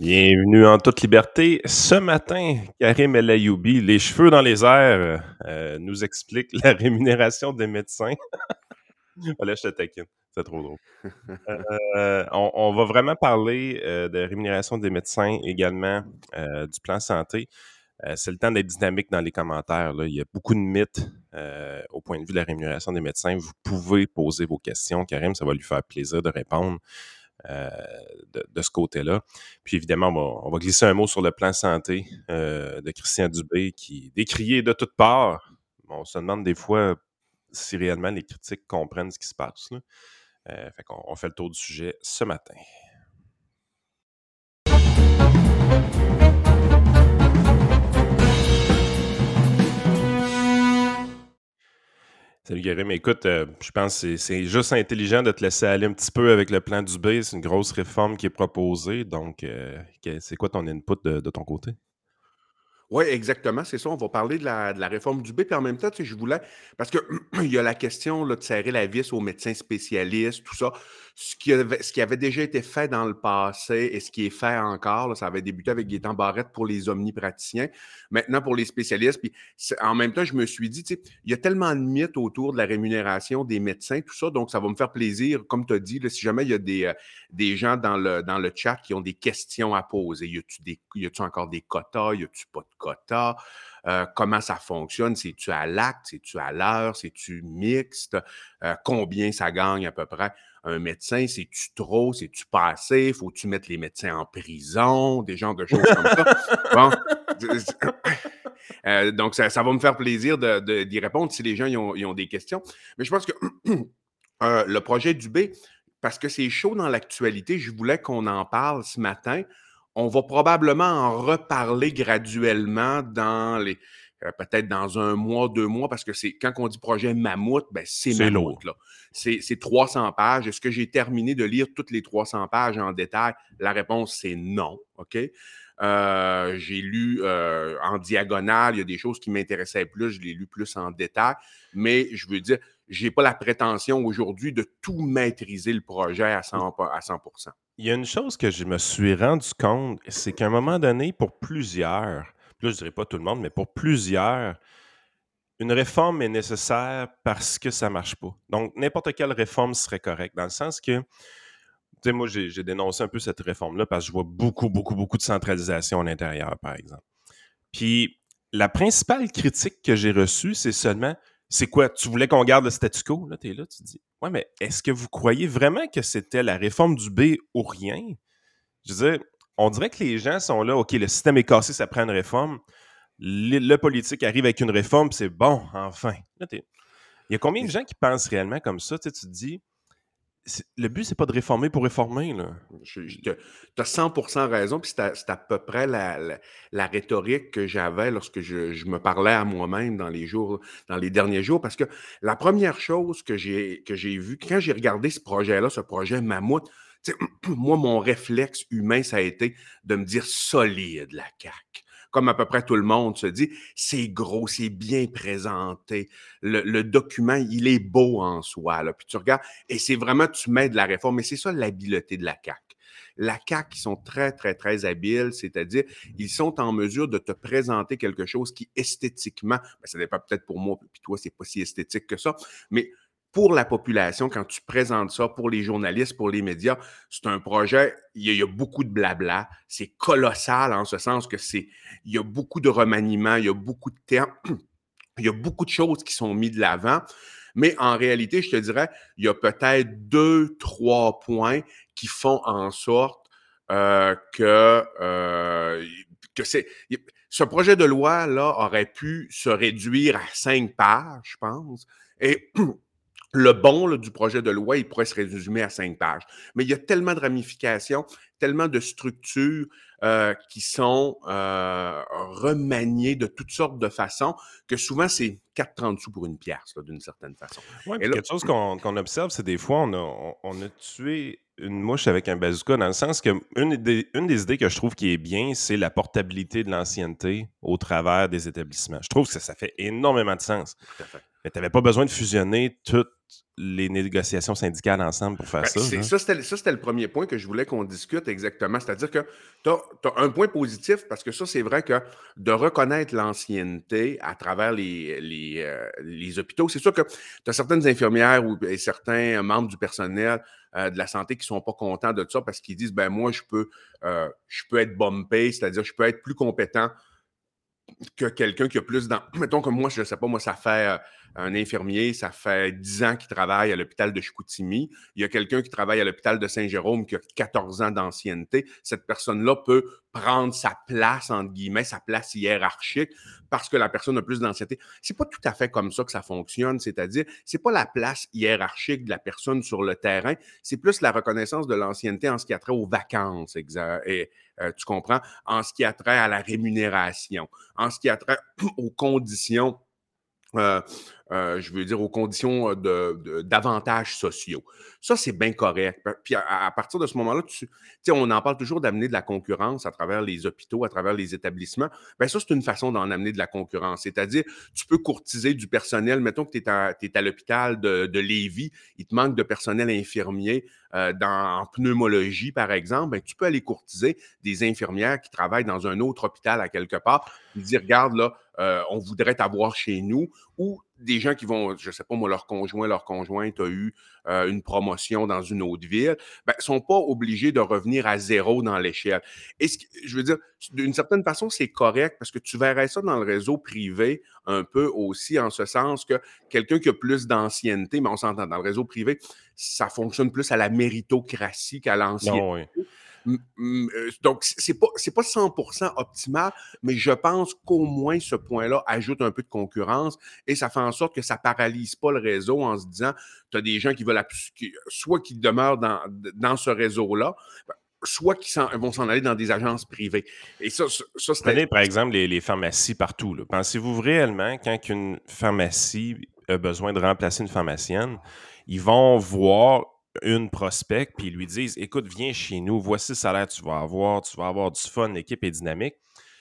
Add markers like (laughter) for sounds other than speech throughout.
Bienvenue en toute liberté. Ce matin, Karim El Ayoubi, les cheveux dans les airs, euh, nous explique la rémunération des médecins. (laughs) Voilà, je te taquine. C'est trop drôle. Euh, on, va vraiment parler euh, de rémunération des médecins, également du plan santé. c'est le temps d'être dynamique dans les commentaires. Il y a beaucoup de mythes au point de vue de la rémunération des médecins. Vous pouvez poser vos questions. Karim, ça va lui faire plaisir de répondre. Euh, de, ce côté-là. Puis évidemment, on va, glisser un mot sur le plan santé euh, de Christian Dubé qui décrié de toutes parts. On se demande des fois si réellement les critiques comprennent ce qui se passe. Euh, fait on fait le tour du sujet ce matin. Salut. Écoute, euh, je pense que c'est juste intelligent de te laisser aller un petit peu avec le plan du B. C'est une grosse réforme qui est proposée. Donc, euh, c'est quoi ton input de ton côté? Oui, exactement, c'est ça. On va parler de la, de réforme du B. Puis en même temps, je voulais. Parce qu'il (clears throat) y a la question là, de serrer la vis aux médecins spécialistes, tout ça. Ce qui, avait, ce qui avait déjà été fait dans le passé et ce qui est fait encore, ça avait débuté avec Gaétan Barrette pour les omnipraticiens. Maintenant, pour les spécialistes. Puis en même temps, je me suis dit, il y a tellement de mythes autour de la rémunération des médecins, tout ça. Donc, ça va me faire plaisir, comme tu as dit, si jamais il y a des, euh, des gens dans le, dans le chat qui ont des questions à poser. Y a-tu encore des quotas? Y a-tu pas de quotas? Euh, comment ça fonctionne? C'est-tu à l'acte? C'est-tu à l'heure? C'est-tu mixte? Euh, combien ça gagne à peu près? Un médecin, c'est-tu trop? C'est-tu pas assez? Faut-tu mettre les médecins en prison? Des genres de choses comme ça. Bon. (coughs) Euh, donc, ça, va me faire plaisir d'y répondre si les gens y ont, des questions. Mais je pense que (coughs) le projet du B, parce que c'est chaud dans l'actualité, je voulais qu'on en parle ce matin. On va probablement en reparler graduellement dans les euh, peut-être dans un mois, deux mois, parce que c'est quand on dit projet Mammouth, ben c'est Mammouth. Là. C'est, 300 pages. Est-ce que j'ai terminé de lire toutes les 300 pages en détail? La réponse, c'est non. OK? Euh, j'ai lu euh, en diagonale, il y a des choses qui m'intéressaient plus, je l'ai lu plus en détail, mais je veux dire, je n'ai pas la prétention aujourd'hui de tout maîtriser le projet à 100, à 100 Il y a une chose que je me suis rendu compte, c'est qu'à un moment donné, pour plusieurs, là, je ne dirais pas tout le monde, mais pour plusieurs, une réforme est nécessaire parce que ça ne marche pas. Donc, n'importe quelle réforme serait correcte, dans le sens que sais, moi, j'ai dénoncé un peu cette réforme-là parce que je vois beaucoup, beaucoup, beaucoup de centralisation à l'intérieur, par exemple. Puis, la principale critique que j'ai reçue, c'est seulement c'est quoi? Tu voulais qu'on garde le statu quo? Là, tu es là, tu dis Ouais, mais est-ce que vous croyez vraiment que c'était la réforme du B ou rien? Je veux dire, on dirait que les gens sont là, OK, le système est cassé, ça prend une réforme. Le, politique arrive avec une réforme, c'est bon, enfin. il y a combien de gens qui pensent réellement comme ça? Tu, te dis le but, c'est pas de réformer pour réformer. Tu as 100% raison, puis c'est à, peu près la, rhétorique que j'avais lorsque je, me parlais à moi-même dans les jours, dans les derniers jours, parce que la première chose que j'ai vue, quand j'ai regardé ce projet-là, ce projet Mammouth, (clears throat) moi, mon réflexe humain, ça a été de me dire solide la CAQ comme à peu près tout le monde se dit, c'est gros, c'est bien présenté. Le, document, il est beau en soi. Là. Puis tu regardes, et c'est vraiment, tu mets de la réforme. Et c'est ça l'habileté de la CAQ. La CAQ, ils sont très, très, très habiles, c'est-à-dire, ils sont en mesure de te présenter quelque chose qui, esthétiquement, ben, ça dépend peut-être pour moi, puis toi, c'est pas si esthétique que ça, mais pour la population, quand tu présentes ça, pour les journalistes, pour les médias, c'est un projet, il y, a, beaucoup de blabla, c'est colossal en ce sens que c'est, il y a beaucoup de remaniements, il y a beaucoup de termes, (clears throat) il y a beaucoup de choses qui sont mises de l'avant, mais en réalité, je te dirais, il y a peut-être deux, trois points qui font en sorte euh, que, euh, que c'est... Ce projet de loi-là aurait pu se réduire à cinq pages, je pense, et (clears throat) le bon du projet de loi, il pourrait se résumer à cinq pages. Mais il y a tellement de ramifications, tellement de structures euh, qui sont euh, remaniées de toutes sortes de façons que souvent, c'est 4,30 sous pour une pièce, d'une certaine façon. Oui, quelque chose qu'on observe, c'est des fois, on a, on a, tué une mouche avec un bazooka, dans le sens que une des, une des idées que je trouve qui est bien, c'est la portabilité de l'ancienneté au travers des établissements. Je trouve que ça, ça fait énormément de sens. Mais tu n'avais pas besoin de fusionner toutes les négociations syndicales ensemble pour faire Ben, ça. ça, c'était le premier point que je voulais qu'on discute exactement. C'est-à-dire que tu as, un point positif parce que ça, c'est vrai que de reconnaître l'ancienneté à travers les, les, euh, les hôpitaux, c'est sûr que tu as certaines infirmières ou et certains membres du personnel euh, de la santé qui ne sont pas contents de ça parce qu'ils disent ben moi, je peux, euh, je peux être bumpé, c'est-à-dire je peux être plus compétent que quelqu'un qui a plus dans. Mettons que moi, je ne sais pas, moi, ça fait un infirmier, ça fait 10 ans qu'il travaille à l'hôpital de Chicoutimi. Il y a quelqu'un qui travaille à l'hôpital de Saint-Jérôme qui a 14 ans d'ancienneté. Cette personne-là peut prendre sa place, entre guillemets, sa place hiérarchique parce que la personne a plus d'ancienneté. C'est pas tout à fait comme ça que ça fonctionne, c'est-à-dire, c'est pas la place hiérarchique de la personne sur le terrain, c'est plus la reconnaissance de l'ancienneté en ce qui a trait aux vacances, et, euh, tu comprends, en ce qui a trait à la rémunération, en ce qui a trait (clears throat) aux conditions euh, euh, je veux dire, aux conditions d'avantages sociaux. Ça, c'est bien correct. Puis à, partir de ce moment-là, tu sais, on en parle toujours d'amener de la concurrence à travers les hôpitaux, à travers les établissements. Bien, ça, c'est une façon d'en amener de la concurrence. C'est-à-dire, tu peux courtiser du personnel. Mettons que tu es à, l'hôpital de, Lévis, il te manque de personnel infirmier euh, dans, en pneumologie, par exemple. Bien, tu peux aller courtiser des infirmières qui travaillent dans un autre hôpital à quelque part, puis dire, regarde, là, euh, on voudrait t'avoir chez nous, ou des gens qui vont, je sais pas moi, leur conjoint, leur conjointe a eu euh, une promotion dans une autre ville, ben, sont pas obligés de revenir à zéro dans l'échelle. Et ce qui- je veux dire, d'une certaine façon, c'est correct parce que tu verrais ça dans le réseau privé un peu aussi, en ce sens que quelqu'un qui a plus d'ancienneté, mais on s'entend, dans le réseau privé, ça fonctionne plus à la méritocratie qu'à l'ancienneté. Oui. Euh, Donc, c'est pas, pas 100% optimal, mais je pense qu'au moins ce point-là ajoute un peu de concurrence et ça fait en sorte que ça paralyse pas le réseau en se disant, tu as des gens qui veulent soit qui demeurent dans, ce réseau-là, ben, soit qui vont s'en aller dans des agences privées. Et ça, ça, Prenez par exemple les, les pharmacies partout. Pensez-vous réellement quand une pharmacie a besoin de remplacer une pharmacienne, ils vont voir une prospect puis ils lui disent Écoute, viens chez nous, voici le salaire que tu vas avoir, tu vas avoir du fun, l'équipe est dynamique.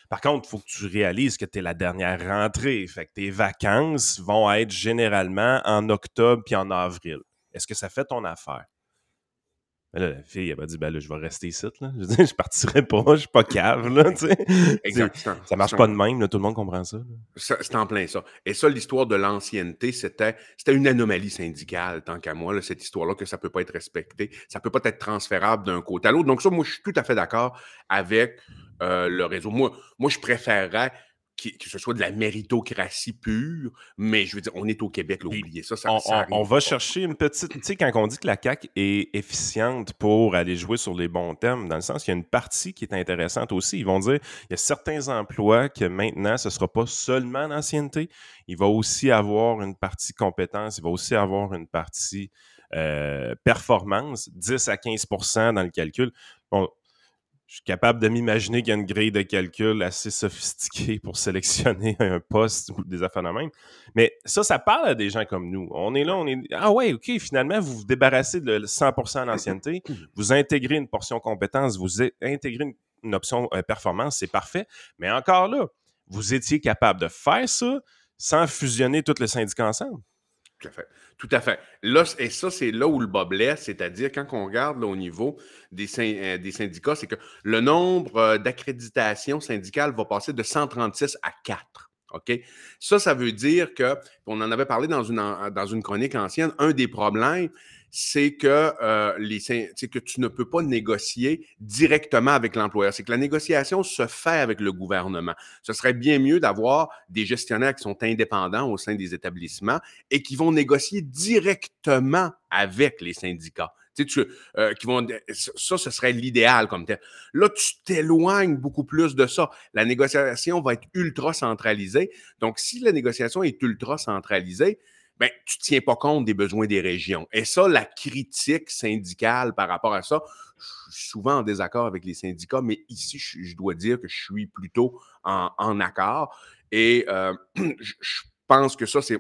Par contre, il faut que tu réalises que tu es la dernière rentrée. Fait que tes vacances vont être généralement en octobre puis en avril. Est-ce que ça fait ton affaire? Ben là, la fille, elle m'a dit, ben là, je vais rester ici, là. Je dire, (laughs) je partirai pas, je suis pas cave, là, tu sais. Ça marche pas de même, là, tout le monde comprend ça. C'est en plein ça. Et ça, l'histoire de l'ancienneté, c'était c'était une anomalie syndicale, tant qu'à moi, là, cette histoire-là, que ça ne peut pas être respecté. Ça ne peut pas être transférable d'un côté à l'autre. Donc, ça, moi, je suis tout à fait d'accord avec euh, le réseau. Moi, moi je préférerais que ce soit de la méritocratie pure, mais je veux dire, on est au Québec, là, oubliez ça. ça, On, ça va pas. chercher une petite. Tu sais, quand on dit que la CAQ est efficiente pour aller jouer sur les bons thèmes, dans le sens qu'il y a une partie qui est intéressante aussi. Ils vont dire il y a certains emplois que maintenant, ce ne sera pas seulement l'ancienneté. Il va aussi avoir une partie compétence, il va aussi avoir une partie euh, performance, 10 à 15% dans le calcul. Bon, je suis capable de m'imaginer qu'il y a une grille de calcul assez sophistiquée pour sélectionner (laughs) un poste ou des affaires de même. Mais ça, ça parle à des gens comme nous. On est là, on est. Ah ouais, OK, finalement, vous vous débarrassez de 100% d'ancienneté, (laughs) vous intégrez une portion compétence, vous intégrez une, une option euh, performance, c'est parfait. Mais encore là, vous étiez capable de faire ça sans fusionner tous les syndicats ensemble. Tout à fait. Tout à et ça, c'est là où le bas blesse, c'est-à-dire quand on regarde au niveau euh, des syndicats, c'est que le nombre euh, d'accréditations syndicales va passer de 136 à 4. OK? Ça, ça veut dire que, on en avait parlé dans une chronique ancienne, un des problèmes, c'est que, euh, que tu ne peux pas négocier directement avec l'employeur. C'est que la négociation se fait avec le gouvernement. Ce serait bien mieux d'avoir des gestionnaires qui sont indépendants au sein des établissements et qui vont négocier directement avec les syndicats. Tu- euh, qui vont, ça, ce serait l'idéal comme tel. Là, tu t'éloignes beaucoup plus de ça. La négociation va être ultra centralisée. Donc, si la négociation est ultra centralisée, ben, tu ne tiens pas compte des besoins des régions. Et ça, la critique syndicale par rapport à ça, je suis souvent en désaccord avec les syndicats, mais ici, je, dois dire que je suis plutôt en, accord. Et euh, (clears throat) je, je pense que ça, c'est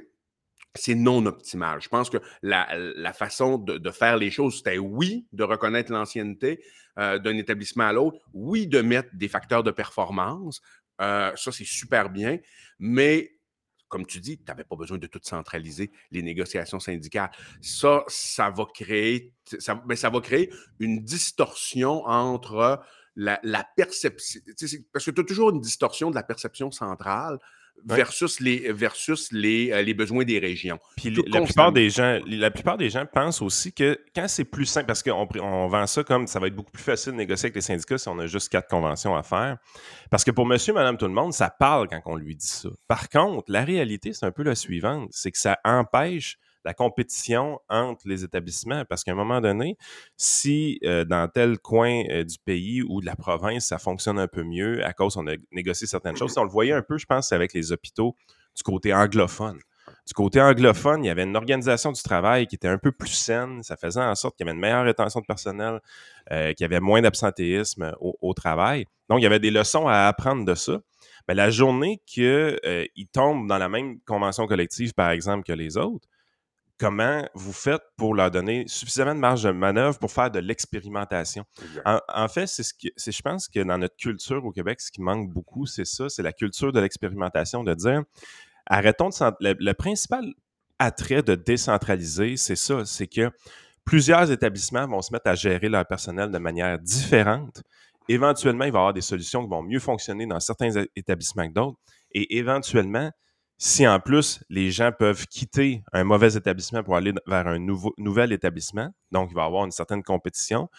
c'est non optimal. Je pense que la, la façon de, de faire les choses, c'était oui, de reconnaître l'ancienneté euh, d'un établissement à l'autre, oui, de mettre des facteurs de performance. Euh, ça, c'est super bien, mais comme tu dis, tu n'avais pas besoin de tout centraliser, les négociations syndicales. Ça, ça va créer, ça, ben, ça va créer une distorsion entre la, la perception, parce que tu as toujours une distorsion de la perception centrale versus, les, versus les, euh, les besoins des régions. Puis la plupart, des gens, la plupart des gens pensent aussi que quand c'est plus simple, parce qu'on on vend ça comme ça va être beaucoup plus facile de négocier avec les syndicats si on a juste quatre conventions à faire. Parce que pour monsieur, madame, tout le monde, ça parle quand on lui dit ça. Par contre, la réalité, c'est un peu la suivante, c'est que ça empêche la compétition entre les établissements. Parce qu'à un moment donné, si euh, dans tel coin euh, du pays ou de la province, ça fonctionne un peu mieux à cause on a négocié certaines choses, on le voyait un peu, je pense, avec les hôpitaux du côté anglophone. Du côté anglophone, il y avait une organisation du travail qui était un peu plus saine. Ça faisait en sorte qu'il y avait une meilleure rétention de personnel, euh, qu'il y avait moins d'absentéisme au, travail. Donc, il y avait des leçons à apprendre de ça. Mais la journée qu'ils tombent dans la même convention collective, par exemple, que les autres, comment vous faites pour leur donner suffisamment de marge de manœuvre pour faire de l'expérimentation. En, fait, c'est ce que je pense que dans notre culture au Québec, ce qui manque beaucoup, c'est ça, c'est la culture de l'expérimentation, de dire arrêtons de le, le principal attrait de décentraliser, c'est ça, c'est que plusieurs établissements vont se mettre à gérer leur personnel de manière différente. Éventuellement, il va y avoir des solutions qui vont mieux fonctionner dans certains établissements que d'autres. Et éventuellement, si en plus les gens peuvent quitter un mauvais établissement pour aller vers un nouveau, nouvel établissement, donc il va y avoir une certaine compétition,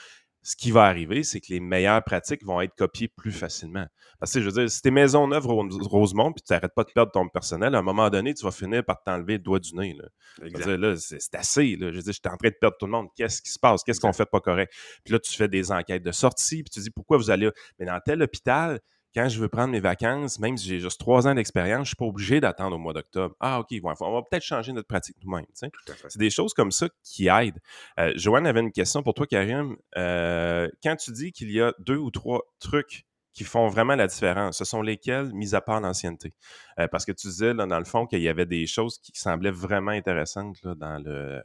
ce qui va arriver, c'est que les meilleures pratiques vont être copiées plus facilement. Parce que je veux dire, si t'es Maisonneuve Rosemont puis tu n'arrêtes pas de perdre ton personnel, à un moment donné, tu vas finir par t'enlever le doigt du nez. Là. c'est assez. Là. Je veux dire, je suis en train de perdre tout le monde. Qu'est-ce qui se passe? Qu'est-ce qu'on fait pas correct? Puis là, tu fais des enquêtes de sortie, puis tu dis pourquoi vous allez. Mais dans tel hôpital, quand je veux prendre mes vacances, même si j'ai juste trois ans d'expérience, je ne suis pas obligé d'attendre au mois d'octobre. Ah, OK, on va peut-être changer notre pratique nous-mêmes. C'est des choses comme ça qui aident. Euh, Joanne avait une question pour toi, Karim. Euh, quand tu dis qu'il y a deux ou trois trucs qui font vraiment la différence. Ce sont lesquels, mis à part l'ancienneté? Euh, parce que tu disais, dans le fond, qu'il y avait des choses qui semblaient vraiment intéressantes dans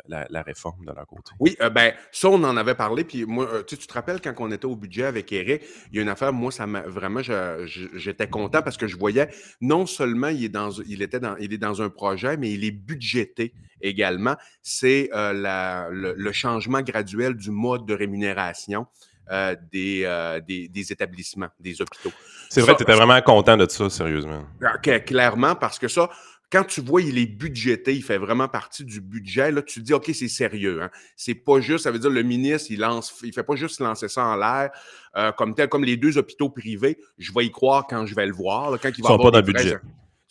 la, réforme de leur côté. Oui, euh, ben ça, on en avait parlé. Puis moi, euh, tu te rappelles quand on était au budget avec Eric, il y a une affaire, moi, ça m'a vraiment, j'étais content parce que je voyais, non seulement il est dans, il était dans, il est dans un projet, mais il est budgété également. C'est le, changement graduel du mode de rémunération. Euh, euh, des, des, établissements, des hôpitaux. C'est vrai, tu étais vraiment content de ça, sérieusement. Ah, clairement, parce que ça, quand tu vois, il est budgété, il fait vraiment partie du budget, là, tu te dis, OK, c'est sérieux. Hein? C'est pas juste, ça veut dire le ministre, il lance, il fait pas juste lancer ça en l'air, euh, comme tel, comme les deux hôpitaux privés, je vais y croire quand je vais le voir, quand il va Ils sont pas dans le budget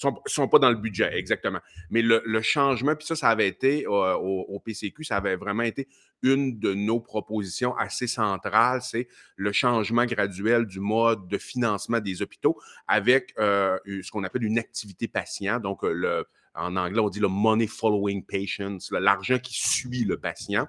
sont, sont pas dans le budget, exactement. Mais le, changement, puis ça, ça avait été euh, au, PCQ, ça avait vraiment été une de nos propositions assez centrales, c'est le changement graduel du mode de financement des hôpitaux avec euh, ce qu'on appelle une activité patient. Donc, euh, le, en anglais, on dit le money following patients, l'argent qui suit le patient.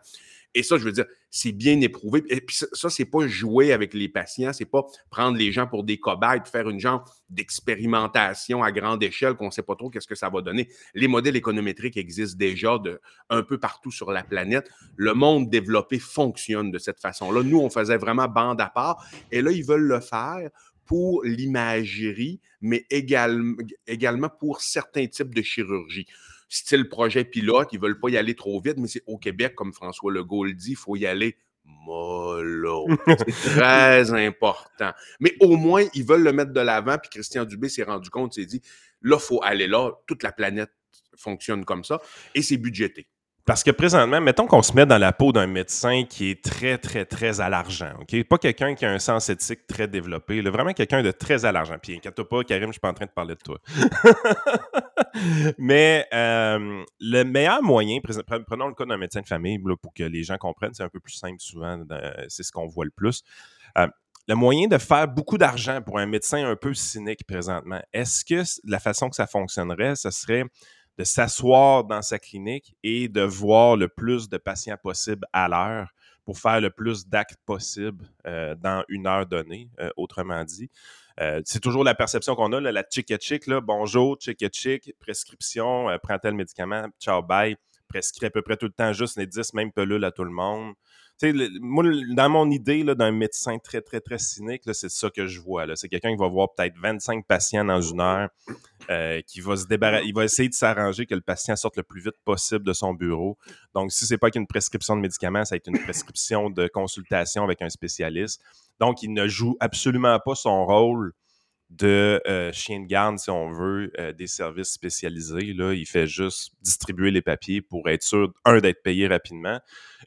Et ça, je veux dire, c'est bien éprouvé. Et puis ça, c'est pas jouer avec les patients, c'est pas prendre les gens pour des cobayes, faire une genre d'expérimentation à grande échelle qu'on sait pas trop qu'est-ce que ça va donner. Les modèles économétriques existent déjà de, un peu partout sur la planète. Le monde développé fonctionne de cette façon-là. Nous, on faisait vraiment bande à part. Et là, ils veulent le faire pour l'imagerie, mais également, également pour certains types de chirurgie style projet pilote, ils ne veulent pas y aller trop vite, mais c'est au Québec, comme François Legault le dit, il faut y aller mollo. (laughs) C'est très important. Mais au moins, ils veulent le mettre de l'avant, puis Christian Dubé s'est rendu compte, il s'est dit, là, il faut aller là, toute la planète fonctionne comme ça, et c'est budgété. Parce que présentement, mettons qu'on se met dans la peau d'un médecin qui est très, très, très à l'argent. OK? Pas quelqu'un qui a un sens éthique très développé. vraiment quelqu'un de très à l'argent. Puis inquiète pas, Karim, je suis pas en train de parler de toi. (laughs) Mais euh, le meilleur moyen, prenons le cas d'un médecin de famille pour que les gens comprennent, c'est un peu plus simple souvent, c'est ce qu'on voit le plus. Euh, le moyen de faire beaucoup d'argent pour un médecin un peu cynique présentement, est-ce que la façon que ça fonctionnerait, ce serait de s'asseoir dans sa clinique et de voir le plus de patients possible à l'heure pour faire le plus d'actes possible euh, dans une heure donnée, euh, autrement dit. Euh, c'est toujours la perception qu'on a, la chick chick, là, bonjour, chick chick, prescription, prends tel médicament, ciao, bye, prescrit à peu près tout le temps juste les 10 mêmes pelules à tout le monde. Moi, dans mon idée d'un médecin très, très, très cynique, c'est ça que je vois. C'est quelqu'un qui va voir peut-être 25 patients dans une heure, euh, qui va se débarrasser, il va essayer de s'arranger que le patient sorte le plus vite possible de son bureau. Donc, si c'est pas qu'une prescription de médicaments, ça va être une prescription de consultation avec un spécialiste. Donc, il ne joue absolument pas son rôle de euh, chien de garde, si on veut, euh, des services spécialisés. Là, il fait juste distribuer les papiers pour être sûr, un, d'être payé rapidement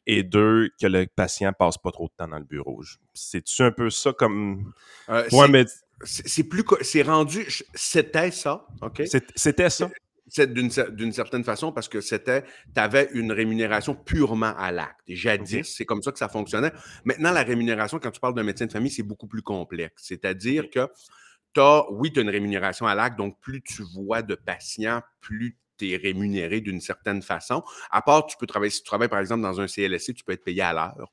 et deux, que le patient passe pas trop de temps dans le bureau. C'est-tu un peu ça comme. Euh, c'est plus. C'est rendu. C'était ça, OK? C'était ça. D'une certaine façon, parce que c'était, tu avais une rémunération purement à l'acte. Jadis, c'est comme ça que ça fonctionnait. Maintenant, la rémunération, quand tu parles d'un médecin de famille, c'est beaucoup plus complexe. C'est-à-dire que oui, tu as une rémunération à l'acte, donc plus tu vois de patients, plus tu es rémunéré d'une certaine façon. À part, tu peux travailler, si tu travailles par exemple dans un CLSC, tu peux être payé à l'heure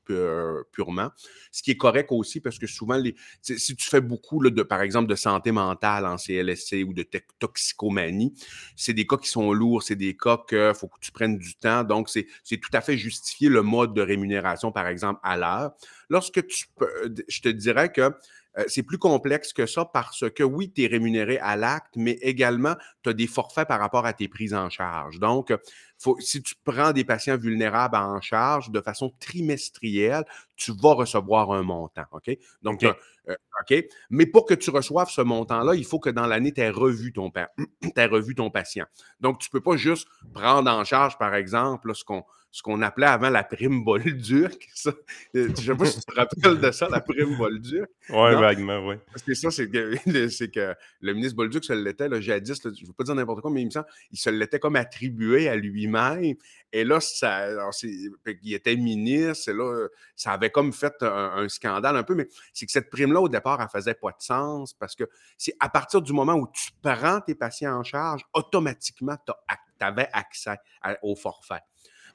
purement. Ce qui est correct aussi parce que souvent, si tu fais beaucoup de, par exemple, de santé mentale en CLSC ou de toxicomanie, c'est des cas qui sont lourds, c'est des cas qu'il faut que tu prennes du temps. Donc, c'est tout à fait justifié le mode de rémunération, par exemple, à l'heure. Lorsque tu peux, je te dirais que euh, c'est plus complexe que ça parce que oui, tu es rémunéré à l'acte, mais également, tu as des forfaits par rapport à tes prises en charge. Donc, faut, si tu prends des patients vulnérables en charge de façon trimestrielle, tu vas recevoir un montant. OK? Donc, OK. Euh, mais pour que tu reçoives ce montant-là, il faut que dans l'année, tu aies revu ton, (clears throat) revu ton patient. Donc, tu ne peux pas juste prendre en charge, par exemple, ce qu'on ce qu'on appelait avant la prime Bolduc. (laughs) Ça. Euh, je ne sais pas si tu te rappelles de ça, la prime Bolduc. Oui, vaguement, oui. Parce que ça, c'est que, (laughs) que, le ministre Bolduc se l'était, jadis, je ne veux pas dire n'importe quoi, mais il me semble il se l'était comme attribué à lui-même. Et là, ça, il était ministre, et là, ça avait comme fait un, scandale un peu, mais c'est que cette prime-là, au départ, elle faisait pas de sens parce que c'est à partir du moment où tu prends tes patients en charge, automatiquement, tu avais accès au forfait.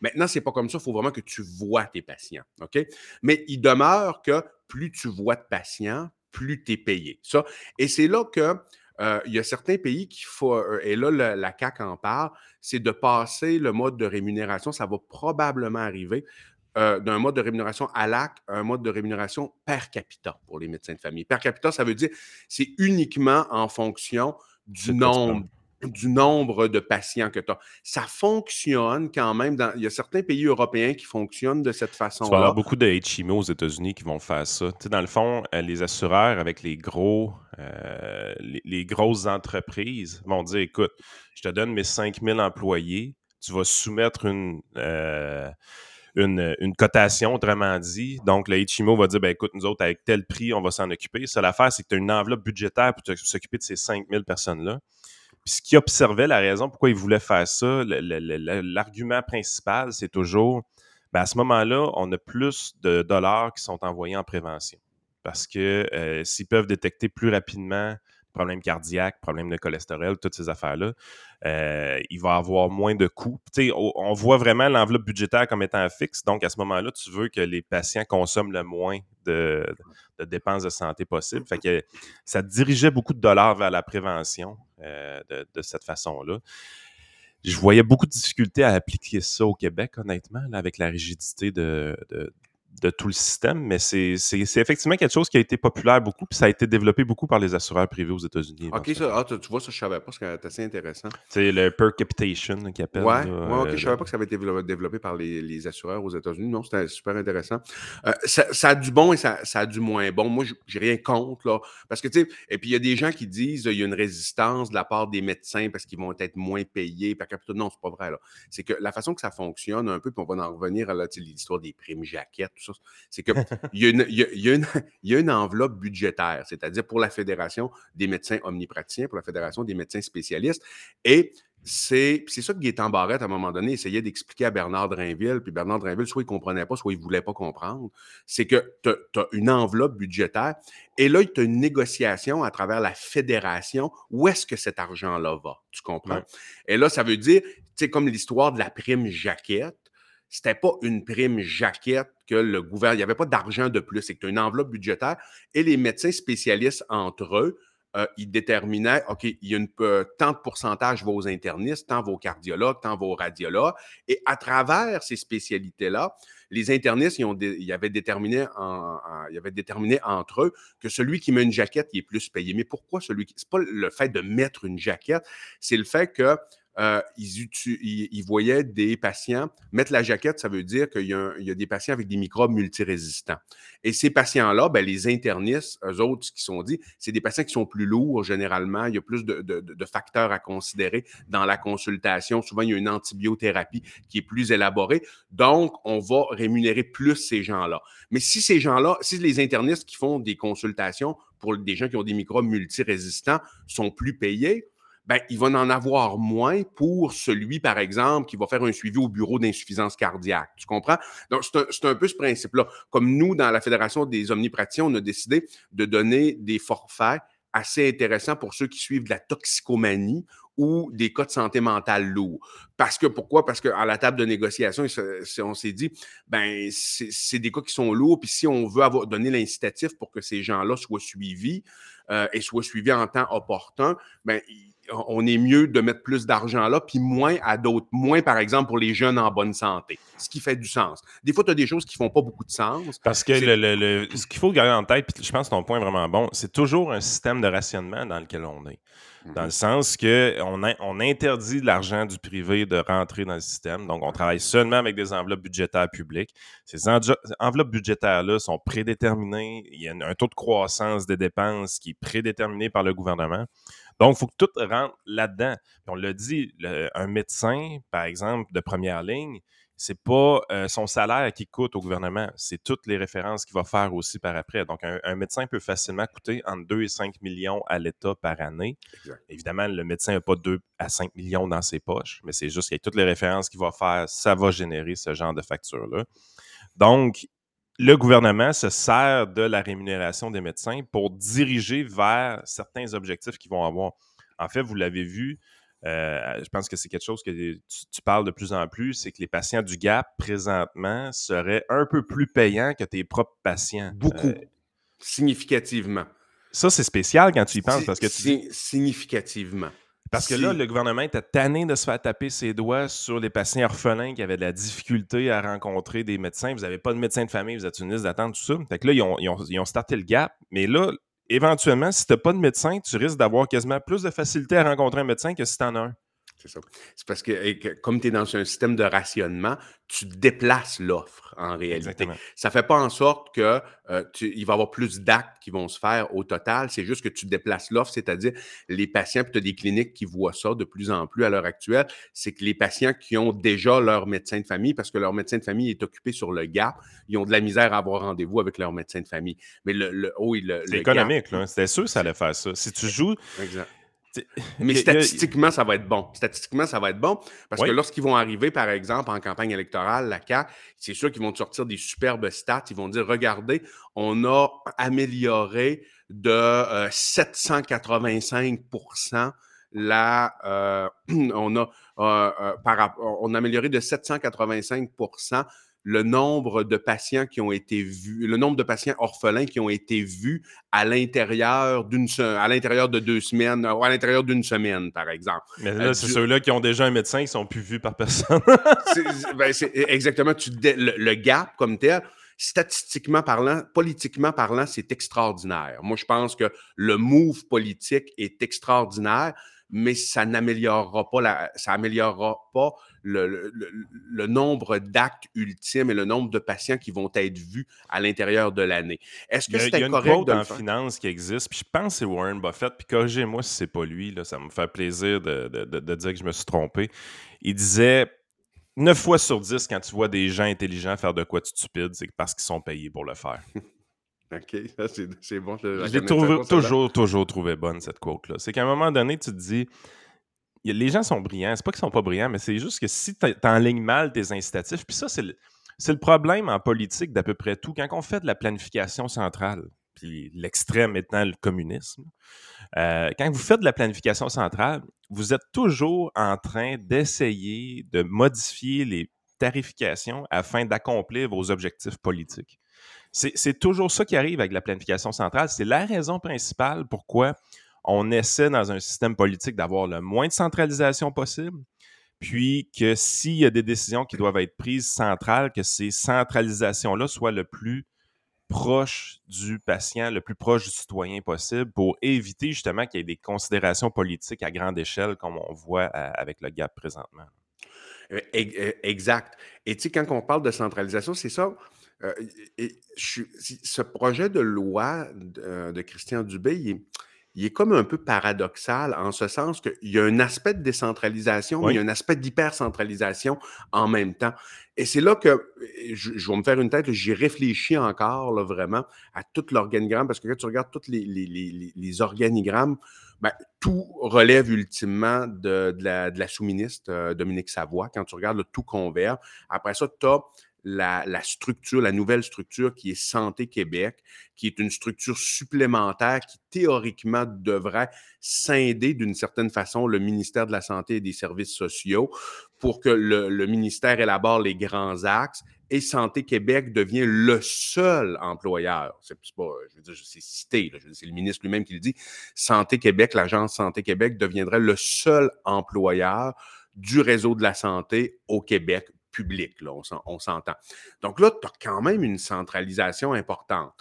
Maintenant, c'est pas comme ça. Il faut vraiment que tu vois tes patients. OK? Mais il demeure que plus tu vois de patients, plus tu es payé. Ça. Et c'est là que euh, il y a certains pays qui font, euh, et là, la CAC en parle, c'est de passer le mode de rémunération. Ça va probablement arriver. Euh, d'un mode de rémunération à l'acte à un mode de rémunération per capita pour les médecins de famille. Per capita, ça veut dire c'est uniquement en fonction du nombre du nombre de patients que tu as. Ça fonctionne quand même. Dans, il y a certains pays européens qui fonctionnent de cette façon-là. Tu vas avoir beaucoup de HMO aux États-Unis qui vont faire ça. Tu sais, dans le fond, euh, les assureurs avec les gros, euh, les, grosses entreprises vont dire, écoute, je te donne mes 5000 employés, tu vas soumettre une... Euh, une, une, cotation, autrement dit. Donc, le HMO va dire, ben, écoute, nous autres, avec tel prix, on va s'en occuper. Ça, l'affaire, c'est que tu as une enveloppe budgétaire pour s'occuper de ces 5000 personnes-là. Puis ce qu'il observait, la raison pourquoi il voulait faire ça, l'argument principal, c'est toujours, ben à ce moment-là, on a plus de dollars qui sont envoyés en prévention. Parce que euh, s'ils peuvent détecter plus rapidement problèmes cardiaques, problèmes de cholestérol, toutes ces affaires-là, euh, il va avoir moins de coûts. On, voit vraiment l'enveloppe budgétaire comme étant fixe. Donc, à ce moment-là, tu veux que les patients consomment le moins de, dépenses de santé possible. Fait que ça dirigeait beaucoup de dollars vers la prévention euh, de, cette façon-là. Je voyais beaucoup de difficultés à appliquer ça au Québec, honnêtement, avec la rigidité de tout le système, mais c'est effectivement quelque chose qui a été populaire beaucoup, puis ça a été développé beaucoup par les assureurs privés aux États-Unis. OK, ça, ah, tu vois, ça, je savais pas, c'est assez intéressant. C'est le per capitation qui appelle. Ouais, ouais OK, je savais pas que ça avait été développé par les, les assureurs aux États-Unis. Non, c'était super intéressant. Euh, ça, a du bon et ça, ça, a du moins bon. Moi, j'ai rien contre, là. Parce que, tu sais, et puis il y a des gens qui disent qu'il y a une résistance de la part des médecins parce qu'ils vont être moins payés. Per capita. Non, c'est pas vrai, là. C'est que la façon que ça fonctionne un peu, puis on va en revenir à l'histoire des primes jaquettes, tout ça c'est qu'il y, y, a une enveloppe budgétaire, c'est-à-dire pour la Fédération des médecins omnipraticiens, pour la Fédération des médecins spécialistes. Et c'est ça que Gaétan Barrette, à un moment donné, essayait d'expliquer à Bernard Drinville. Puis Bernard Drinville, soit il ne comprenait pas, soit il ne voulait pas comprendre. C'est que tu as, une enveloppe budgétaire et là, tu as une négociation à travers la fédération. Où est-ce que cet argent-là va? Tu comprends? Et là, ça veut dire, tu sais, comme l'histoire de la prime jaquette, c'était pas une prime jaquette que le gouvernement, il n'y avait pas d'argent de plus, as une enveloppe budgétaire et les médecins spécialistes entre eux euh, il déterminait, OK, il y a une, tant de pourcentage aux internistes, tant aux cardiologues, tant aux radiologues. Et à travers ces spécialités-là, les internistes, ils, ont avaient déterminé ils avaient déterminé entre eux que celui qui met une jaquette, il est plus payé. Mais pourquoi celui qui. C'est pas le fait de mettre une jaquette, c'est le fait que euh, ils, voyaient des patients mettre la jaquette, ça veut dire qu'il y, a des patients avec des microbes multirésistants. Et ces patients-là, ben, les internistes, eux autres, ce qu'ils sont dit, c'est des patients qui sont plus lourds généralement. Il y a plus de, de, facteurs à considérer dans la consultation. Souvent, il y a une antibiothérapie qui est plus élaborée. Donc, on va rémunérer plus ces gens-là. Mais si ces gens-là, si les internistes qui font des consultations pour des gens qui ont des microbes multirésistants sont plus payés, ben, il va en avoir moins pour celui, par exemple, qui va faire un suivi au bureau d'insuffisance cardiaque. Tu comprends? Donc, c'est un, peu ce principe-là. Comme nous, dans la Fédération des omnipraticiens, on a décidé de donner des forfaits assez intéressants pour ceux qui suivent de la toxicomanie ou des cas de santé mentale lourds. Parce que pourquoi? Parce qu'à la table de négociation, on s'est dit, ben, c'est des cas qui sont lourds, puis si on veut avoir, donner l'incitatif pour que ces gens-là soient suivis euh, et soient suivis en temps opportun, ben, on est mieux de mettre plus d'argent là, puis moins à d'autres. Moins, par exemple, pour les jeunes en bonne santé, ce qui fait du sens. Des fois, tu as des choses qui font pas beaucoup de sens. Parce que le, ce qu'il faut garder en tête, puis je pense que ton point est vraiment bon, c'est toujours un système de rationnement dans lequel on est. Dans le sens qu'on on interdit l'argent du privé de rentrer dans le système. Donc, on travaille seulement avec des enveloppes budgétaires publiques. Ces enveloppes budgétaires-là sont prédéterminées. Il y a un taux de croissance des dépenses qui est prédéterminé par le gouvernement. Donc, il faut que tout rentre là-dedans. on l'a dit, un médecin, par exemple, de première ligne, c'est pas euh, son salaire qui coûte au gouvernement, c'est toutes les références qu'il va faire aussi par après. Donc, un, médecin peut facilement coûter entre 2 et 5 millions à l'État par année. Évidemment, le médecin n'a pas 2 à 5 millions dans ses poches, mais c'est juste qu'il y a toutes les références qu'il va faire, ça va générer ce genre de facture-là. Donc, le gouvernement se sert de la rémunération des médecins pour diriger vers certains objectifs qu'ils vont avoir. En fait, vous l'avez vu, euh, je pense que c'est quelque chose que tu, parles de plus en plus, c'est que les patients du GAP, présentement, seraient un peu plus payants que tes propres patients. Beaucoup. Euh, significativement. Ça, c'est spécial quand tu y penses parce que Significativement. Parce que là, le gouvernement était tanné de se faire taper ses doigts sur les patients orphelins qui avaient de la difficulté à rencontrer des médecins. Vous n'avez pas de médecin de famille, vous êtes une liste d'attente, tout ça. Fait que là, ils ont, ils, ont, starté le gap. Mais là, éventuellement, si tu n'as pas de médecin, tu risques d'avoir quasiment plus de facilité à rencontrer un médecin que si tu en as un. C'est ça. C'est parce que, comme tu es dans un système de rationnement, tu déplaces l'offre en réalité. Ça ne fait pas en sorte qu'il euh, va y avoir plus d'actes qui vont se faire au total. C'est juste que tu déplaces l'offre, c'est-à-dire les patients, puis tu as des cliniques qui voient ça de plus en plus à l'heure actuelle, c'est que les patients qui ont déjà leur médecin de famille, parce que leur médecin de famille est occupé sur le gap, ils ont de la misère à avoir rendez-vous avec leur médecin de famille. Mais le, le, oh, le c'est économique, là. C'était sûr que ça allait faire ça. Si tu joues. Exact (laughs) mais statistiquement, ça va être bon. Statistiquement, ça va être bon parce que lorsqu'ils vont arriver, par exemple, en campagne électorale, la CAQ, c'est sûr qu'ils vont te sortir des superbes stats. Ils vont dire regardez, on a amélioré de 785% euh, la, euh, (clears throat) on a euh, par, on a amélioré de 785 le nombre de patients qui ont été vus, le nombre de patients orphelins qui ont été vus à l'intérieur d'une à l'intérieur de deux semaines ou à l'intérieur d'une semaine, par exemple. Mais là, euh, c'est ceux-là qui ont déjà un médecin qui sont plus vus par personne. (laughs) Ben, c'est exactement tu, le, gap comme tel. Statistiquement parlant, politiquement parlant, c'est extraordinaire. Moi, je pense que le move politique est extraordinaire, mais ça n'améliorera pas la, ça améliorera pas le, nombre d'actes ultimes et le nombre de patients qui vont être vus à l'intérieur de l'année. Est-ce que c'est correct Il y a une quote en finance qui existe, puis je pense que c'est Warren Buffett, puis corrigez-moi si c'est pas lui, là, ça me fait plaisir de, dire que je me suis trompé. Il disait 9 fois sur 10, quand tu vois des gens intelligents faire de quoi de stupide, c'est parce qu'ils sont payés pour le faire. (laughs) OK, (laughs) c'est bon. Je, l'ai toujours, toujours trouvé bonne, cette quote-là. C'est qu'à un moment donné, tu te dis, les gens sont brillants. C'est pas qu'ils sont pas brillants, mais c'est juste que si tu enlignes mal tes incitatifs, puis ça, c'est le, problème en politique d'à peu près tout. Quand on fait de la planification centrale, puis l'extrême étant le communisme, euh, quand vous faites de la planification centrale, vous êtes toujours en train d'essayer de modifier les tarifications afin d'accomplir vos objectifs politiques. C'est toujours ça qui arrive avec la planification centrale. C'est la raison principale pourquoi on essaie dans un système politique d'avoir le moins de centralisation possible, puis que s'il y a des décisions qui doivent être prises centrales, que ces centralisations-là soient le plus proche du patient, le plus proche du citoyen possible pour éviter justement qu'il y ait des considérations politiques à grande échelle comme on voit avec le GAP présentement. Exact. Et tu sais, quand on parle de centralisation, c'est ça. Euh, ce projet de loi de, de Christian Dubé, il est, il est comme un peu paradoxal en ce sens qu'il y a un aspect de décentralisation, mais il y a un aspect d'hypercentralisation en même temps. Et c'est là que je, vais me faire une tête, j'y réfléchis encore vraiment à tout l'organigramme, parce que quand tu regardes tous les, organigrammes, ben, tout relève ultimement de, la, sous-ministre euh, Dominique Savoie. Quand tu regardes, le tout converge. Après ça, tu as la, structure, la nouvelle structure qui est Santé Québec, qui est une structure supplémentaire qui théoriquement devrait scinder d'une certaine façon le ministère de la Santé et des Services sociaux pour que le, ministère élabore les grands axes et Santé Québec devient le seul employeur. C'est je veux dire, c'est cité, c'est le ministre lui-même qui le dit. Santé Québec, l'agence Santé Québec deviendrait le seul employeur du réseau de la santé au Québec public, on s'entend. Donc là, tu as quand même une centralisation importante.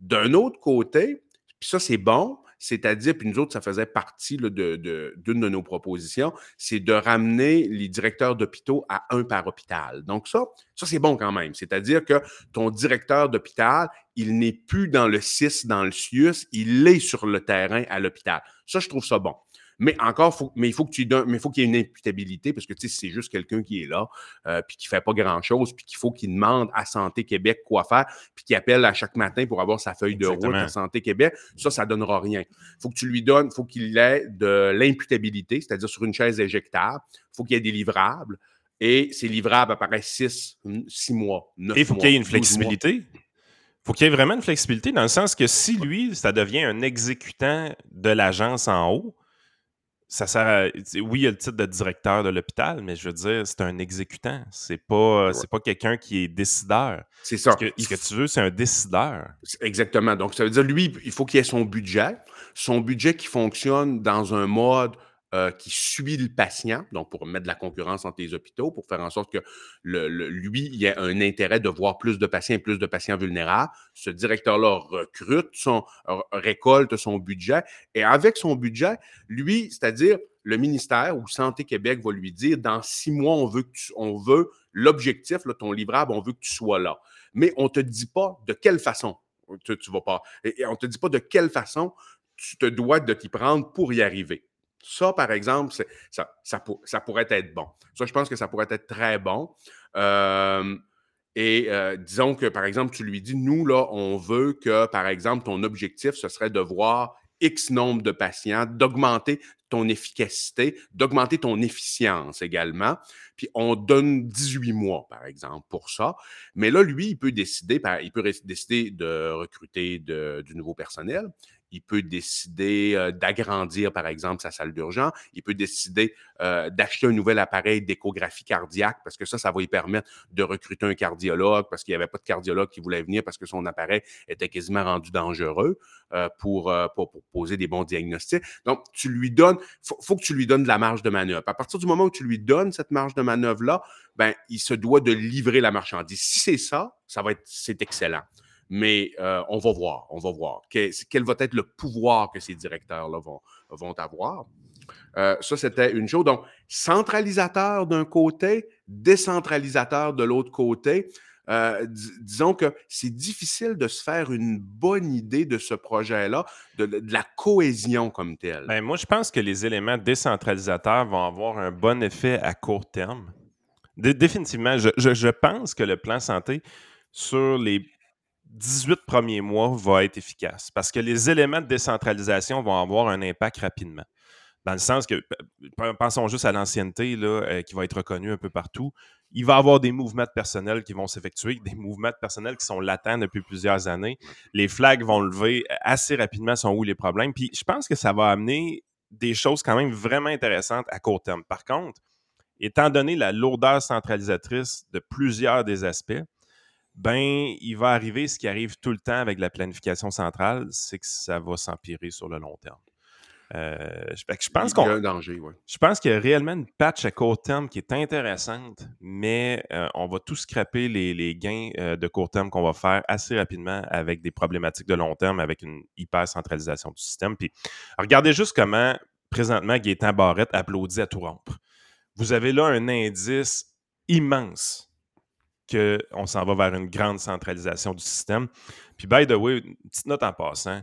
D'un autre côté, puis ça, c'est bon, c'est-à-dire, puis nous autres, ça faisait partie d'une de, de, nos propositions, c'est de ramener les directeurs d'hôpitaux à un par hôpital. Donc ça, ça c'est bon quand même. C'est-à-dire que ton directeur d'hôpital, il n'est plus dans le CIS, dans le CIUS, il est sur le terrain à l'hôpital. Ça, je trouve ça bon. Mais encore, faut, mais il faut que tu donnes, mais faut qu'il y ait une imputabilité parce que tu sais, c'est juste quelqu'un qui est là, euh, puis qui fait pas grand-chose, puis qu'il faut qu'il demande à Santé Québec quoi faire, puis qu'il appelle à chaque matin pour avoir sa feuille de route à Santé Québec, ça, ça donnera rien. Il faut que tu lui donnes, il faut qu'il ait de l'imputabilité, c'est-à-dire sur une chaise éjectable, il faut qu'il y ait des livrables. Et ces livrables apparaissent six, six mois, neuf Et il faut qu'il y ait une flexibilité faut qu'il y ait vraiment une flexibilité dans le sens que si lui, ça devient un exécutant de l'agence en haut, ça sert oui, il y a le titre de directeur de l'hôpital, mais je veux dire, c'est un exécutant. C'est pas, c'est pas quelqu'un qui est décideur. C'est ça. Ce que, ce que, tu veux, c'est un décideur. Exactement. Donc, ça veut dire, lui, il faut qu'il ait son budget. Son budget qui fonctionne dans un mode euh, qui suit le patient, donc pour mettre de la concurrence entre les hôpitaux, pour faire en sorte que lui, il ait un intérêt de voir plus de patients et plus de patients vulnérables. Ce directeur-là recrute, son, récolte son budget et avec son budget, lui, c'est-à-dire le ministère ou Santé Québec va lui dire dans six mois, on veut, on veut l'objectif, ton livrable, on veut que tu sois là. Mais on ne te dit pas de quelle façon tu, vas pas. Et, on ne te dit pas de quelle façon tu te dois de t'y prendre pour y arriver. Ça, par exemple, ça, ça, pourrait être bon. Ça, je pense que ça pourrait être très bon. et euh, disons que, par exemple, tu lui dis, nous, là, on veut que, par exemple, ton objectif, ce serait de voir X nombre de patients, d'augmenter ton efficacité, d'augmenter ton efficience également. Puis on donne 18 mois, par exemple, pour ça. Mais là, lui, il peut décider, il peut décider de recruter du nouveau personnel il peut décider d'agrandir, par exemple, sa salle d'urgence. Il peut décider d'acheter un nouvel appareil d'échographie cardiaque parce que ça, ça va lui permettre de recruter un cardiologue parce qu'il n'y avait pas de cardiologue qui voulait venir parce que son appareil était quasiment rendu dangereux pour, poser des bons diagnostics. Donc, tu lui donnes, faut, faut que tu lui donnes de la marge de manœuvre. À partir du moment où tu lui donnes cette marge de manœuvre-là, ben, il se doit de livrer la marchandise. Si c'est ça, ça va être, c'est excellent. Mais euh, on va voir, on va voir. Quel, va être le pouvoir que ces directeurs-là vont, vont avoir? Euh, ça, c'était une chose. Donc, centralisateur d'un côté, décentralisateur de l'autre côté. Euh, disons que c'est difficile de se faire une bonne idée de ce projet-là, de, la cohésion comme telle. Ben, moi, je pense que les éléments décentralisateurs vont avoir un bon effet à court terme. définitivement, je, pense que le plan santé, sur les 18 premiers mois va être efficace parce que les éléments de décentralisation vont avoir un impact rapidement. Dans le sens que, pensons juste à l'ancienneté euh, qui va être reconnue un peu partout. Il va y avoir des mouvements de personnel qui vont s'effectuer, des mouvements de personnel qui sont latents depuis plusieurs années. Les flags vont lever assez rapidement sont où les problèmes. Puis je pense que ça va amener des choses quand même vraiment intéressantes à court terme. Par contre, étant donné la lourdeur centralisatrice de plusieurs des aspects, ben, il va arriver ce qui arrive tout le temps avec la planification centrale, c'est que ça va s'empirer sur le long terme. Euh, je, je Il pense qu'on. Je pense qu'il y a réellement une patch à court terme qui est intéressante, mais euh, on va tout scraper les, les gains euh, de court terme qu'on va faire assez rapidement avec des problématiques de long terme, avec une hyper centralisation du système. Puis regardez juste comment présentement Gaétan Barrette applaudit à tout rompre. Vous avez là un indice immense qu'on s'en va vers une grande centralisation du système. Puis, by the way, une petite note en passant,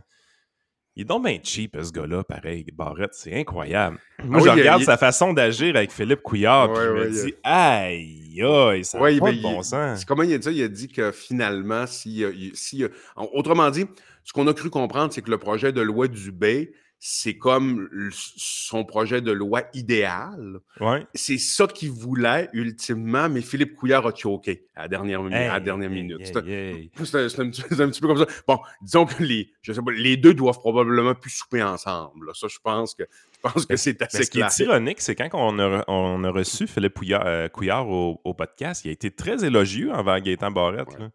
il est donc bien cheap, ce gars-là, pareil, Barrette, c'est incroyable. Moi, oui, je regarde il- sa façon d'agir avec Philippe Couillard, puis Ouais, je me ouais, dis, aïe, aïe, ça n'a Oui, pas mais de il- bon sens. comment il a dit ça? Il a dit que finalement, si, si, en- autrement dit, ce qu'on a cru comprendre, c'est que le projet de loi Dubé, c'est comme son projet de loi idéal. Ouais. C'est ça qu'il voulait ultimement, mais Philippe Couillard a choqué à la dernière, mi- à la dernière minute. C'est un- petit, c'est un petit peu comme ça. Bon, disons que les, je sais pas, les deux doivent probablement plus souper ensemble. là. Ça, je pense que, je pense que c'est Mais assez ce qui clair. est ironique, c'est quand on a, on a reçu Philippe Couillard, euh, Couillard au, au podcast, il a été très élogieux envers Gaétan Barrette. Ouais, là.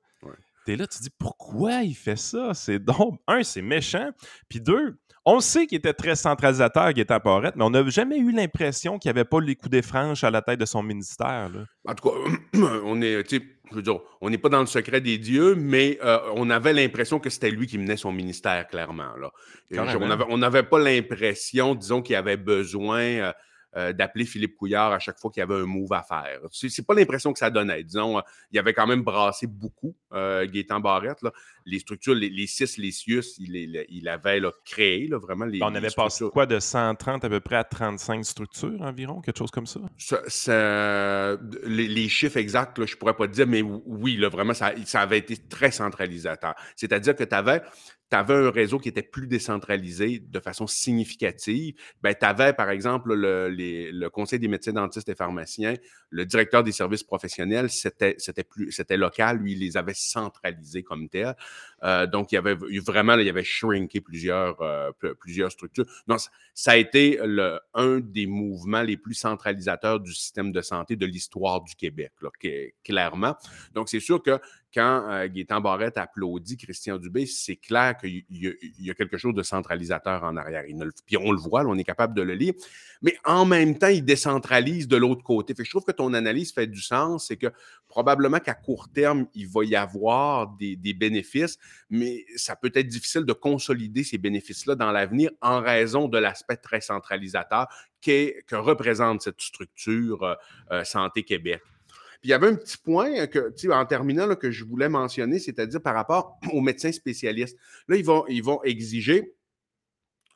T'es là, tu te dis pourquoi il fait ça? C'est donc, un, c'est méchant, puis deux, on sait qu'il était très centralisateur, Gaétan Barrette, mais on n'a jamais eu l'impression qu'il n'y avait pas les coups des franches à la tête de son ministère. là. En tout cas, (clears throat) on est, tu sais, je veux dire, on n'est pas dans le secret des dieux, mais euh, on avait l'impression que c'était lui qui menait son ministère, clairement. Là. Et Carrément. on avait- on n'avait pas l'impression, disons, qu'il avait besoin euh, euh, d'appeler Philippe Couillard à chaque fois qu'il y avait un move à faire. C'est pas l'impression que ça donnait. Disons, euh, il avait quand même brassé beaucoup, euh, Gaétan Barrette. là. Les structures, les, les six, les CIUS, il, il avait là, créé, là, vraiment. Les, on les avait passé quoi de 130 à peu près à 35 structures environ, quelque chose comme ça? Ça- ça- les, les chiffres exacts, je ne pourrais pas te dire, mais oui, là, vraiment, ça, ça avait été très centralisateur. C'est-à-dire que tu avais, un réseau qui était plus décentralisé de façon significative. Ben, tu avais, par exemple, le, les- le Conseil des médecins dentistes et pharmaciens, le directeur des services professionnels, c'était plus c'était local, lui, il les avait centralisés comme tel. Euh, donc, il y avait vraiment, il y avait shrinké plusieurs, euh, pl- plusieurs structures. Donc, ça- a été le, un des mouvements les plus centralisateurs du système de santé de l'histoire du Québec, là, clairement. Donc, c'est sûr que quand euh, Gaétan Barrette applaudit Christian Dubé, c'est clair qu'il y, a- quelque chose de centralisateur en arrière. Puis on le voit, on est capable de le lire. Mais en même temps, il décentralise de l'autre côté. Je trouve que ton analyse fait du sens. C'est que probablement qu'à court terme, il va y avoir des, bénéfices, mais ça peut être difficile de consolider ces bénéfices-là dans l'avenir en raison de l'aspect très centralisateur que représente cette structure euh, euh, Santé Québec. Puis il y avait un petit point que, tu sais, en terminant là, que je voulais mentionner, c'est-à-dire par rapport (clears throat) aux médecins spécialistes. Là, ils vont, ils vont exiger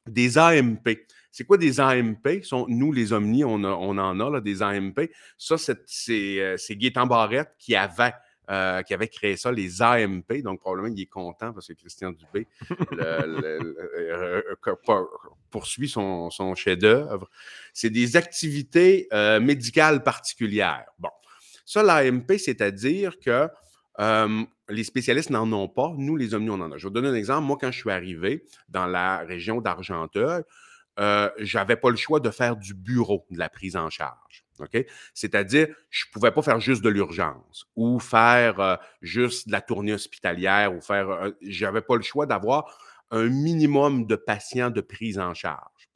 des AMP. C'est quoi des AMP? Sont, nous, les Omnis, on, a- on en a là, des AMP. Ça, c'est, c'est, euh, c'est Gaétan Barrette qui avait, euh, qui avait créé ça, les AMP. Donc, probablement, il est content parce que Christian Dubé (laughs) le- le- le- euh, euh, pour- poursuit son, son chef-d'œuvre. C'est des activités euh, médicales particulières. Bon. Ça, l'AMP, c'est-à-dire que les spécialistes n'en ont pas. Nous, les Omnis, on en a. Je vais vous donner un exemple. Moi, quand je suis arrivé dans la région d'Argenteuil, euh, j'avais pas le choix de faire du bureau de la prise en charge. C'est-à-dire, je ne pouvais pas faire juste de l'urgence ou faire euh, juste de la tournée hospitalière ou faire. euh, j'avais pas le choix d'avoir un minimum de patients de prise en charge.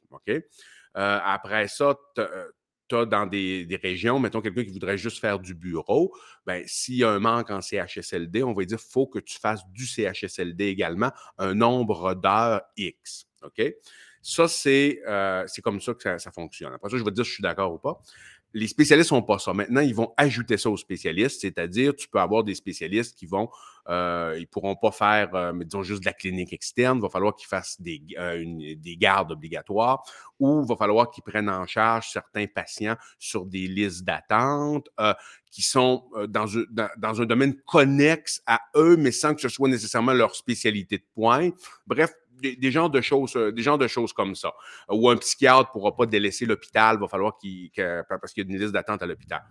Après ça, tu as dans des, des régions, mettons quelqu'un qui voudrait juste faire du bureau, ben, s'il y a un manque en CHSLD, on va dire qu'il faut que tu fasses du CHSLD également, un nombre d'heures X. OK? Ça, c'est euh, c'est comme ça que ça, ça fonctionne. Après ça, je vais te dire si je suis d'accord ou pas. Les spécialistes n'ont pas ça. Maintenant, ils vont ajouter ça aux spécialistes, c'est-à-dire tu peux avoir des spécialistes qui vont, euh, ils ne pourront pas faire, euh, disons, juste de la clinique externe. Il va falloir qu'ils fassent des, euh, des gardes obligatoires ou il va falloir qu'ils prennent en charge certains patients sur des listes d'attente euh, qui sont euh, dans, un, dans- dans un domaine connexe à eux, mais sans que ce soit nécessairement leur spécialité de pointe. Bref, des, genres de choses, euh, des genres de choses comme ça. Ou un psychiatre ne pourra pas délaisser l'hôpital, va falloir qu'il, parce qu'il y a une liste d'attente à l'hôpital.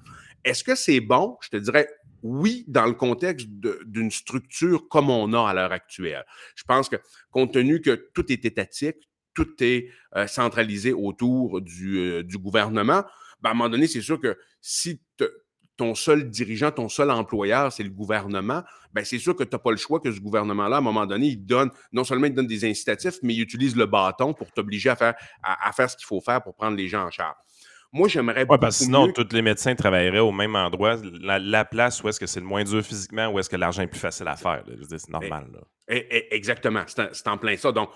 Est-ce que c'est bon? Je te dirais oui, dans le contexte d'une structure comme on a à l'heure actuelle. Je pense que compte tenu que tout est étatique, tout est euh, centralisé autour du, euh, gouvernement, ben, à un moment donné, c'est sûr que si ton seul dirigeant, ton seul employeur, c'est le gouvernement, ben c'est sûr que tu n'as pas le choix que ce gouvernement-là, à un moment donné, il donne, non seulement il donne des incitatifs, mais il utilise le bâton pour t'obliger à faire, à, faire ce qu'il faut faire pour prendre les gens en charge. Moi, j'aimerais ouais, parce que sinon, tous les médecins travailleraient au même endroit. La, place où est-ce que c'est le moins dur physiquement, où est-ce que l'argent est plus facile à faire. C'est normal. exactement. C'est en plein ça. Donc,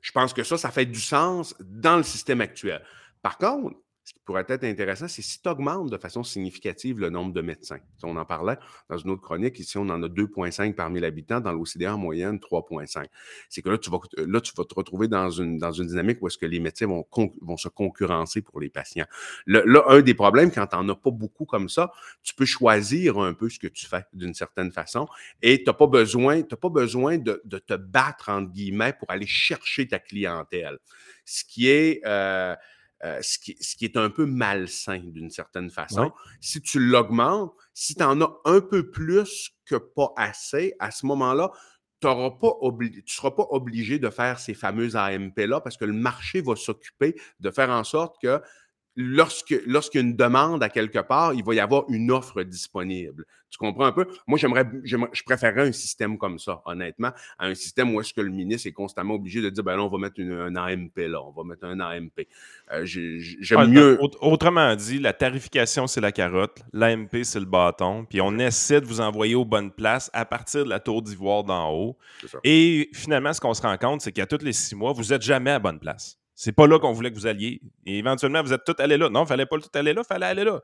je pense que ça, ça fait du sens dans le système actuel. Par contre, ce qui pourrait être intéressant, c'est si tu augmentes de façon significative le nombre de médecins. on en parlait dans une autre chronique, ici on en a 2,5 par 1000 habitants, dans l'OCDE en moyenne 3,5. C'est que là tu, vas, là, tu vas te retrouver dans une, dans une dynamique où est-ce que les médecins vont, vont se concurrencer pour les patients. là, un des problèmes, quand tu n'en as pas beaucoup comme ça, tu peux choisir un peu ce que tu fais d'une certaine façon et tu n'as pas besoin, pas besoin de, de, te battre, entre guillemets, pour aller chercher ta clientèle. Ce qui est... Euh, euh, ce, qui, est un peu malsain d'une certaine façon. Si tu l'augmentes, si tu en as un peu plus que pas assez, à ce moment-là, tu ne seras pas obligé de faire ces fameuses AMP-là parce que le marché va s'occuper de faire en sorte que lorsque, lorsqu'il y a une demande à quelque part, il va y avoir une offre disponible. Tu comprends un peu? Moi, j'aimerais, je préférerais un système comme ça, honnêtement, à un système où est-ce que le ministre est constamment obligé de dire, ben là, on va mettre un AMP là, on va mettre un AMP. Euh, j'aime mieux. Autrement dit, la tarification, c'est la carotte, l'AMP, c'est le bâton, puis on essaie de vous envoyer aux bonnes places à partir de la tour d'ivoire d'en haut. Et finalement, ce qu'on se rend compte, c'est qu'à tous les six mois, vous n'êtes jamais à bonne place. C'est pas là qu'on voulait que vous alliez. Et éventuellement, vous êtes tous allés là. Non, il fallait pas tout aller là, il fallait aller là.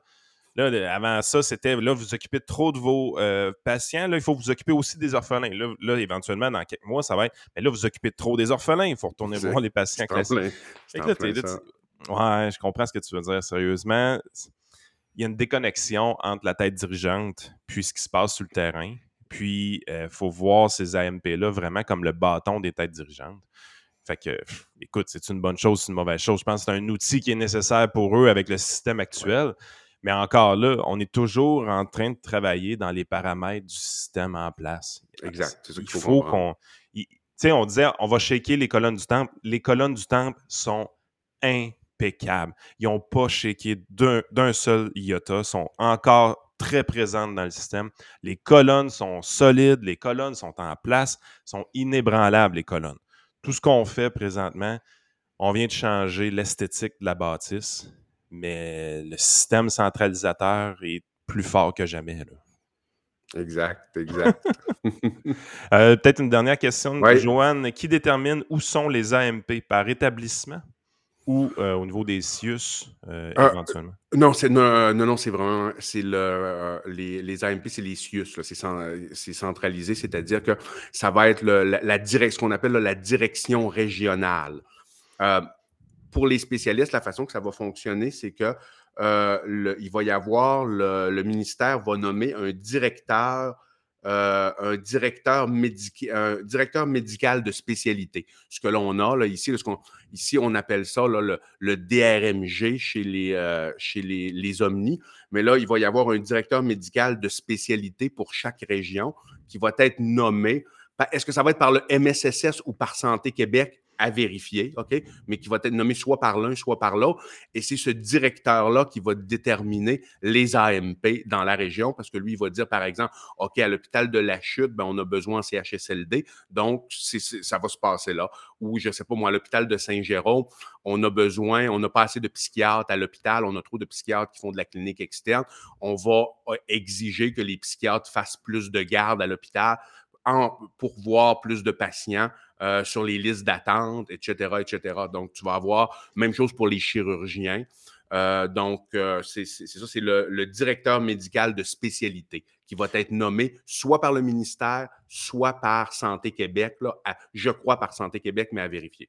Là, avant ça, c'était là, vous occupez trop de vos euh, patients. Là, il faut vous occuper aussi des orphelins. Là, éventuellement, dans quelques mois, ça va être. Mais là, vous occupez trop des orphelins. Il faut retourner voir les patients classiques. ouais, je comprends ce que tu veux dire. Sérieusement, il y a une déconnexion entre la tête dirigeante puis ce qui se passe sur le terrain. Puis, il euh, faut voir ces AMP-là vraiment comme le bâton des têtes dirigeantes. Fait que, écoute, c'est une bonne chose, c'est une mauvaise chose. Je pense que c'est un outil qui est nécessaire pour eux avec le système actuel. Mais encore là, on est toujours en train de travailler dans les paramètres du système en place. Exact. C'est Il faut, qu'on. Tu sais, on disait, on va shaker les colonnes du temple. Les colonnes du temple sont impeccables. Ils n'ont pas shaké d'un seul iota, sont encore très présentes dans le système. Les colonnes sont solides, les colonnes sont en place, sont inébranlables, les colonnes tout ce qu'on fait présentement, on vient de changer l'esthétique de la bâtisse, mais le système centralisateur est plus fort que jamais. Exact, exact. (laughs) (laughs) Euh, peut-être une dernière question, Joanne. Qui détermine où sont les AMP par établissement? Ou euh, au niveau des CIUS euh, éventuellement? Non, c'est non, non, c'est vraiment c'est le les, les, AMP, c'est les CIUS, c'est centralisé, c'est-à-dire que ça va être le, la, ce qu'on appelle la direction régionale. pour les spécialistes, la façon que ça va fonctionner, c'est que il va y avoir le, ministère va nommer un directeur euh, un, directeur un directeur médical de spécialité. Ce que l'on a là, ici, ici, on appelle ça le, DRMG chez, les, euh, chez les, les Omnis. Mais là, il va y avoir un directeur médical de spécialité pour chaque région qui va être nommé. Est-ce que ça va être par le MSSS ou par Santé Québec? À vérifier, OK, mais qui va être nommé soit par l'un, soit par l'autre. Et c'est ce directeur-là qui va déterminer les AMP dans la région, parce que lui, il va dire, par exemple, OK, à l'hôpital de la Chute, ben, on a besoin en CHSLD, donc ça va se passer là. Ou, je ne sais pas, moi, à l'hôpital de Saint-Jérôme, on a besoin, on n'a pas assez de psychiatres à l'hôpital, on a trop de psychiatres qui font de la clinique externe. On va euh, exiger que les psychiatres fassent plus de garde à l'hôpital pour voir plus de patients euh, sur les listes d'attente, etc., etc. Donc, tu vas avoir même chose pour les chirurgiens. Euh, donc, euh, c'est ça, c'est le, directeur médical de spécialité qui va être nommé soit par le ministère, soit par Santé Québec. Là, je crois par Santé Québec, mais à vérifier.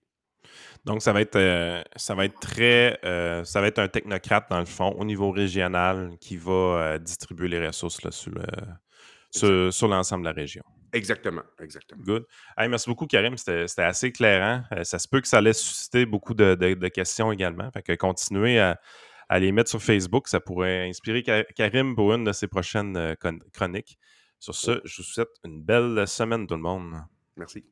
Donc, ça va être, ça va être très, ça va être un technocrate dans le fond au niveau régional qui va distribuer les ressources là, sur, sur l'ensemble de la région. Exactement, exactement. Good. merci beaucoup, Karim. C'était assez éclairant. Euh, ça se peut que ça laisse susciter beaucoup de, questions également. Fait que continuez à, les mettre sur Facebook. Ça pourrait inspirer Karim pour une de ses prochaines euh, chroniques. Sur ce, je vous souhaite une belle semaine, tout le monde. Merci.